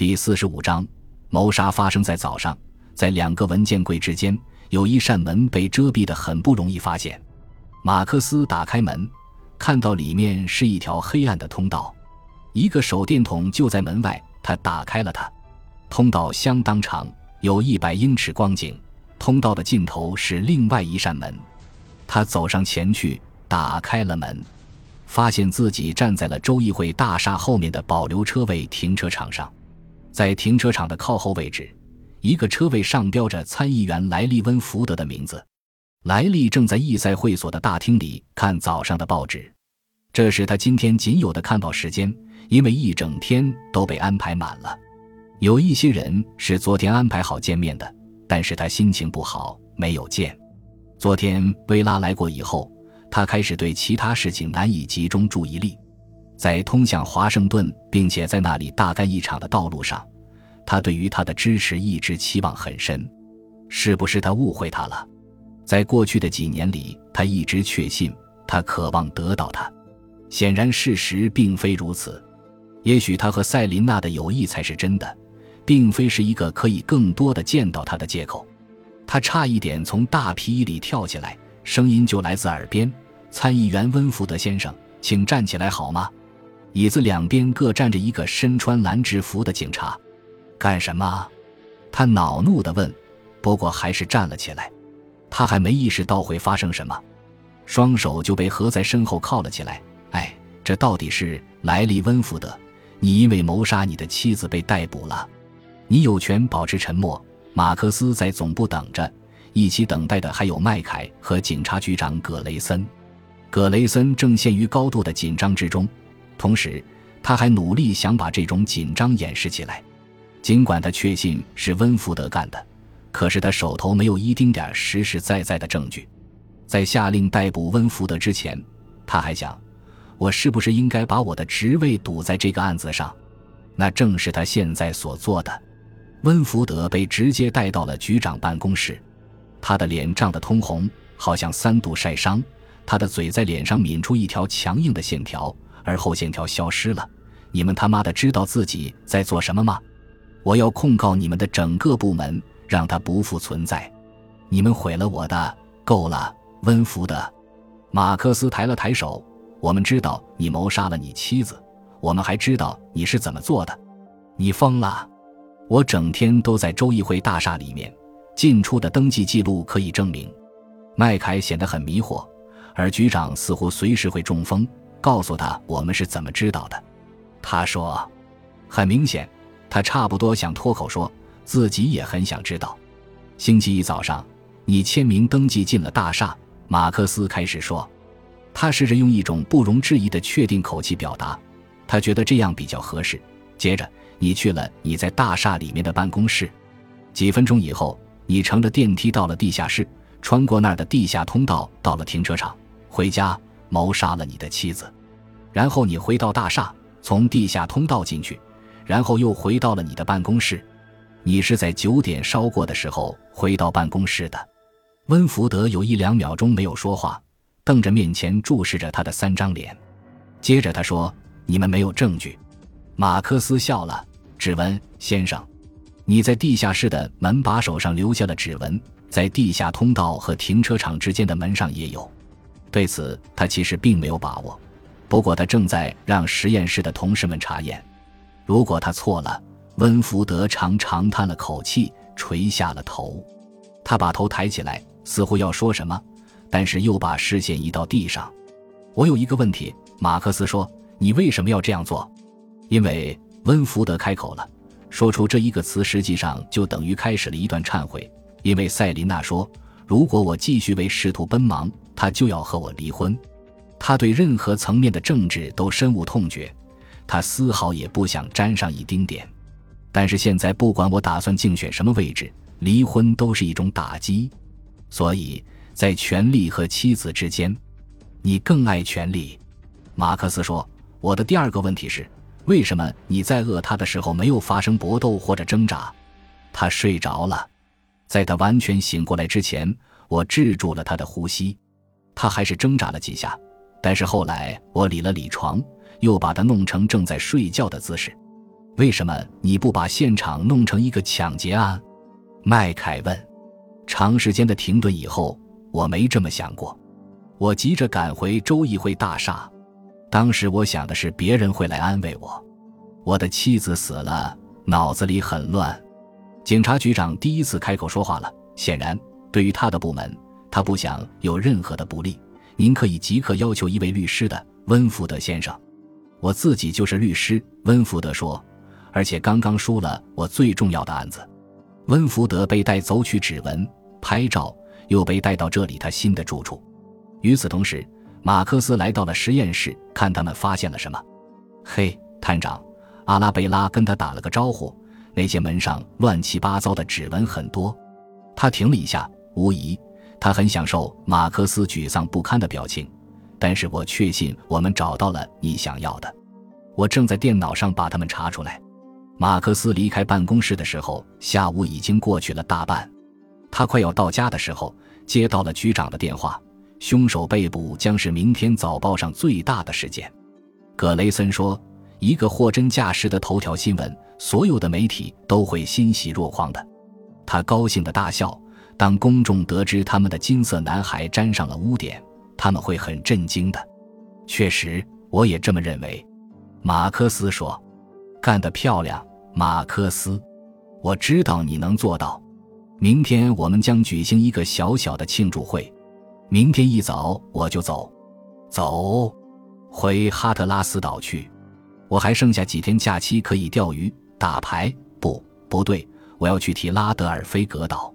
第四十五章，谋杀发生在早上，在两个文件柜之间有一扇门被遮蔽的很不容易发现。马克思打开门，看到里面是一条黑暗的通道，一个手电筒就在门外。他打开了它，通道相当长，有一百英尺光景。通道的尽头是另外一扇门，他走上前去，打开了门，发现自己站在了州议会大厦后面的保留车位停车场上。在停车场的靠后位置，一个车位上标着参议员莱利·温福德的名字。莱利正在议赛会所的大厅里看早上的报纸，这是他今天仅有的看报时间，因为一整天都被安排满了。有一些人是昨天安排好见面的。但是他心情不好，没有见。昨天薇拉来过以后，他开始对其他事情难以集中注意力。在通向华盛顿并且在那里大干一场的道路上，他对于他的支持一直期望很深。是不是他误会他了？在过去的几年里，他一直确信他渴望得到他。显然，事实并非如此。也许他和赛琳娜的友谊才是真的。并非是一个可以更多的见到他的借口。他差一点从大皮椅里跳起来，声音就来自耳边：“参议员温福德先生，请站起来好吗？”椅子两边各站着一个身穿蓝制服的警察。干什么？他恼怒地问。不过还是站了起来。他还没意识到会发生什么，双手就被合在身后铐了起来。哎，这到底是莱利·温福德？你因为谋杀你的妻子被逮捕了。你有权保持沉默。马克思在总部等着，一起等待的还有麦凯和警察局长葛雷森。葛雷森正陷于高度的紧张之中，同时他还努力想把这种紧张掩饰起来。尽管他确信是温福德干的，可是他手头没有一丁点实实在在的证据。在下令逮捕温福德之前，他还想：我是不是应该把我的职位赌在这个案子上？那正是他现在所做的。温福德被直接带到了局长办公室，他的脸涨得通红，好像三度晒伤。他的嘴在脸上抿出一条强硬的线条，而后线条消失了。你们他妈的知道自己在做什么吗？我要控告你们的整个部门，让他不复存在。你们毁了我的，够了，温福的。马克思抬了抬手。我们知道你谋杀了你妻子，我们还知道你是怎么做的。你疯了。我整天都在州议会大厦里面，进出的登记记录可以证明。麦凯显得很迷惑，而局长似乎随时会中风。告诉他我们是怎么知道的。他说：“很明显，他差不多想脱口说自己也很想知道。”星期一早上，你签名登记进了大厦。马克思开始说，他试着用一种不容置疑的确定口气表达，他觉得这样比较合适。接着。你去了你在大厦里面的办公室，几分钟以后，你乘着电梯到了地下室，穿过那儿的地下通道到了停车场，回家谋杀了你的妻子，然后你回到大厦，从地下通道进去，然后又回到了你的办公室。你是在九点稍过的时候回到办公室的。温福德有一两秒钟没有说话，瞪着面前注视着他的三张脸，接着他说：“你们没有证据。”马克思笑了。指纹，先生，你在地下室的门把手上留下了指纹，在地下通道和停车场之间的门上也有。对此，他其实并没有把握，不过他正在让实验室的同事们查验。如果他错了，温福德长长叹了口气，垂下了头。他把头抬起来，似乎要说什么，但是又把视线移到地上。我有一个问题，马克思说：“你为什么要这样做？”因为。温福德开口了，说出这一个词，实际上就等于开始了一段忏悔。因为赛琳娜说：“如果我继续为仕途奔忙，他就要和我离婚。”他对任何层面的政治都深恶痛绝，他丝毫也不想沾上一丁点。但是现在，不管我打算竞选什么位置，离婚都是一种打击。所以在权力和妻子之间，你更爱权力。马克思说：“我的第二个问题是。”为什么你在饿他的时候没有发生搏斗或者挣扎？他睡着了，在他完全醒过来之前，我制住了他的呼吸。他还是挣扎了几下，但是后来我理了理床，又把他弄成正在睡觉的姿势。为什么你不把现场弄成一个抢劫案？麦凯问。长时间的停顿以后，我没这么想过。我急着赶回州议会大厦。当时我想的是别人会来安慰我。我的妻子死了，脑子里很乱。警察局长第一次开口说话了。显然，对于他的部门，他不想有任何的不利。您可以即刻要求一位律师的，温福德先生。我自己就是律师，温福德说，而且刚刚输了我最重要的案子。温福德被带走取指纹。拍照，又被带到这里他新的住处。与此同时，马克思来到了实验室，看他们发现了什么。嘿，探长，阿拉贝拉跟他打了个招呼。那些门上乱七八糟的指纹很多。他停了一下，无疑，他很享受马克思沮丧不堪的表情。但是我确信我们找到了你想要的。我正在电脑上把他们查出来。马克思离开办公室的时候，下午已经过去了大半。他快要到家的时候，接到了局长的电话。凶手被捕将是明天早报上最大的事件。格雷森说：“一个货真价实的头条新闻，所有的媒体都会欣喜若狂的。”他高兴的大笑。当公众得知他们的金色男孩沾上了污点，他们会很震惊的。确实，我也这么认为。马克思说：“干得漂亮，马克思！我知道你能做到。”明天我们将举行一个小小的庆祝会。明天一早我就走，走，回哈特拉斯岛去。我还剩下几天假期可以钓鱼、打牌。不，不对，我要去提拉德尔菲格岛。